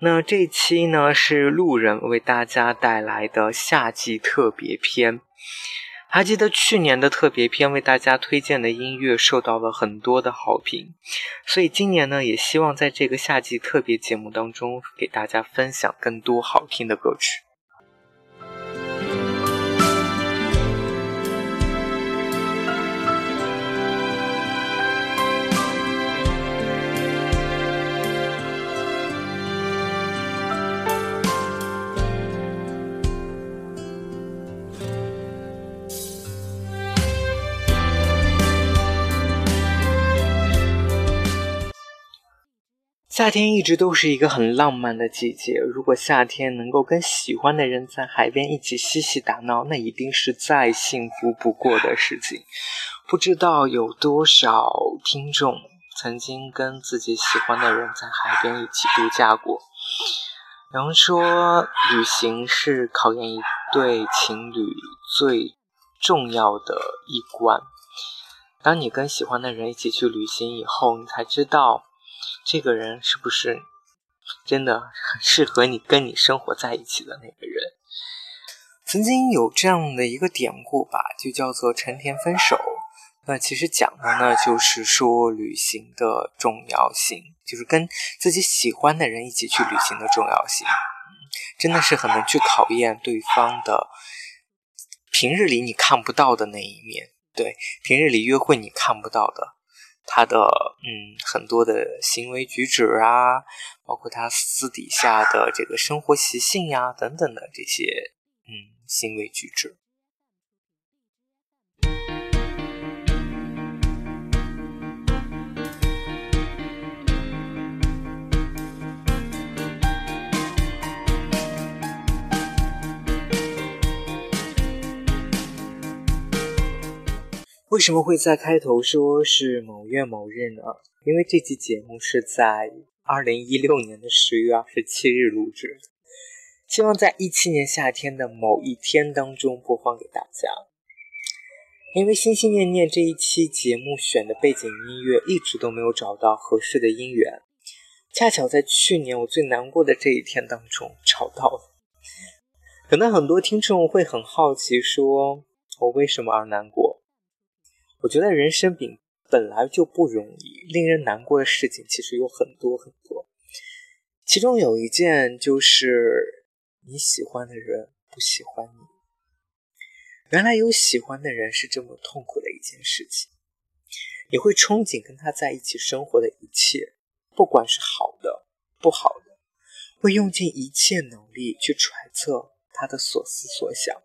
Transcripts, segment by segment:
那这期呢是路人为大家带来的夏季特别篇。还记得去年的特别篇为大家推荐的音乐受到了很多的好评，所以今年呢也希望在这个夏季特别节目当中给大家分享更多好听的歌曲。夏天一直都是一个很浪漫的季节。如果夏天能够跟喜欢的人在海边一起嬉戏打闹，那一定是再幸福不过的事情。不知道有多少听众曾经跟自己喜欢的人在海边一起度假过。有人说，旅行是考验一对情侣最重要的一关。当你跟喜欢的人一起去旅行以后，你才知道。这个人是不是真的很适合你跟你生活在一起的那个人？曾经有这样的一个典故吧，就叫做“成田分手”。那其实讲的呢，就是说旅行的重要性，就是跟自己喜欢的人一起去旅行的重要性。真的是很能去考验对方的平日里你看不到的那一面，对，平日里约会你看不到的。他的嗯，很多的行为举止啊，包括他私底下的这个生活习性呀，等等的这些嗯行为举止。为什么会在开头说是某月某日呢？因为这期节目是在二零一六年的十月二十七日录制，希望在一七年夏天的某一天当中播放给大家。因为心心念念这一期节目选的背景音乐一直都没有找到合适的音源，恰巧在去年我最难过的这一天当中找到了。可能很多听众会很好奇，说我为什么而难过？我觉得人生本本来就不容易，令人难过的事情其实有很多很多。其中有一件就是你喜欢的人不喜欢你。原来有喜欢的人是这么痛苦的一件事情。你会憧憬跟他在一起生活的一切，不管是好的不好的，会用尽一切努力去揣测他的所思所想。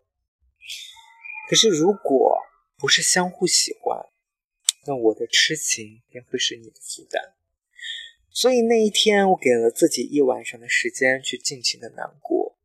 可是如果不是相互喜欢，那我的痴情便会是你的负担。所以那一天，我给了自己一晚上的时间去尽情的难过。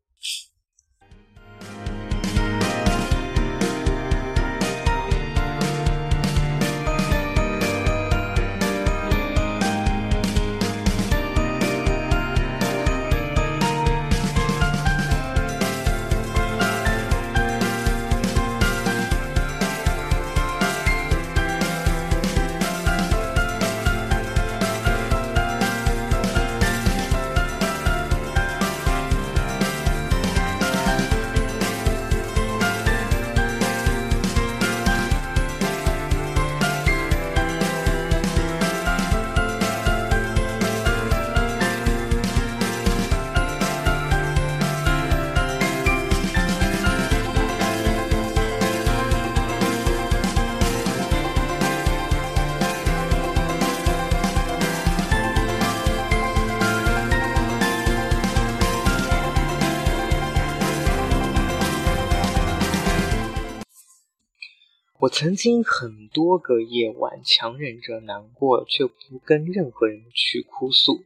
曾经很多个夜晚强忍着难过，却不跟任何人去哭诉。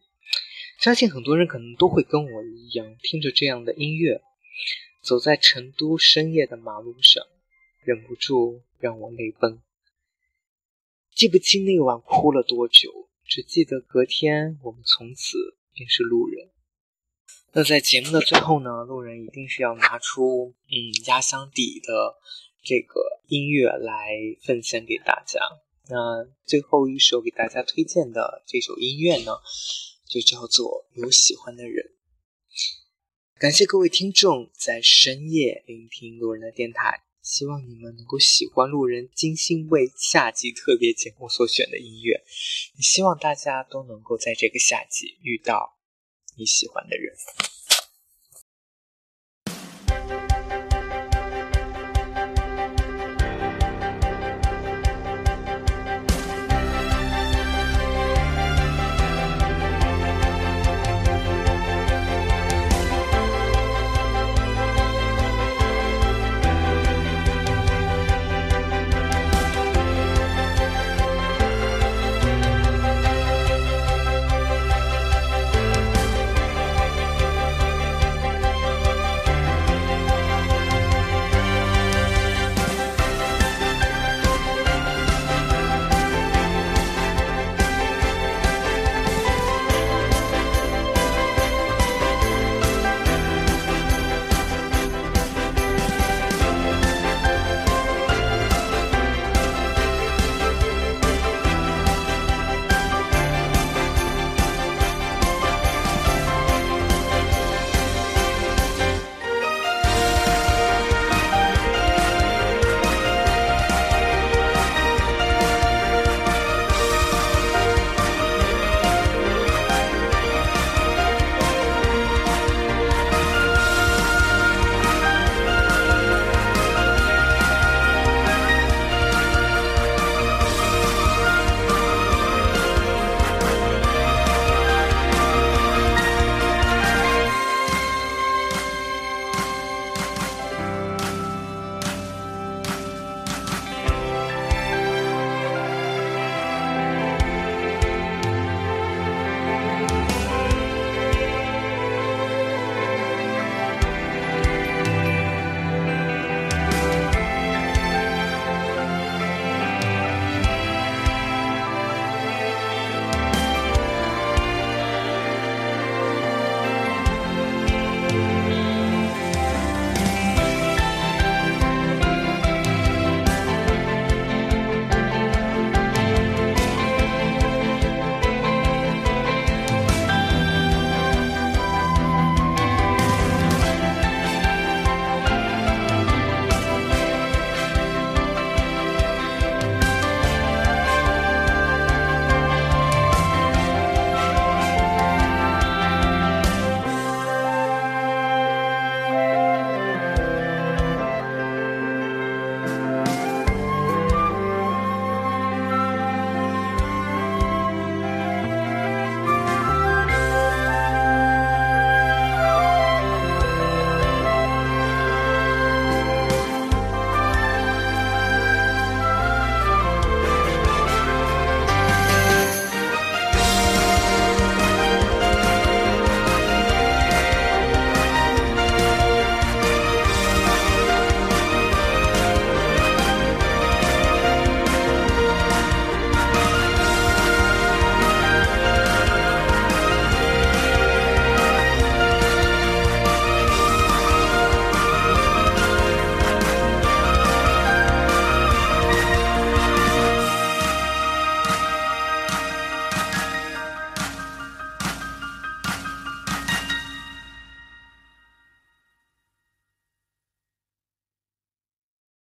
相信很多人可能都会跟我一样，听着这样的音乐，走在成都深夜的马路上，忍不住让我泪奔。记不清那晚哭了多久，只记得隔天我们从此便是路人。那在节目的最后呢，路人一定是要拿出嗯压箱底的这个音乐来奉献给大家。那最后一首给大家推荐的这首音乐呢，就叫做《有喜欢的人》。感谢各位听众在深夜聆听路人的电台，希望你们能够喜欢路人精心为夏季特别节目所选的音乐。也希望大家都能够在这个夏季遇到。你喜欢的人。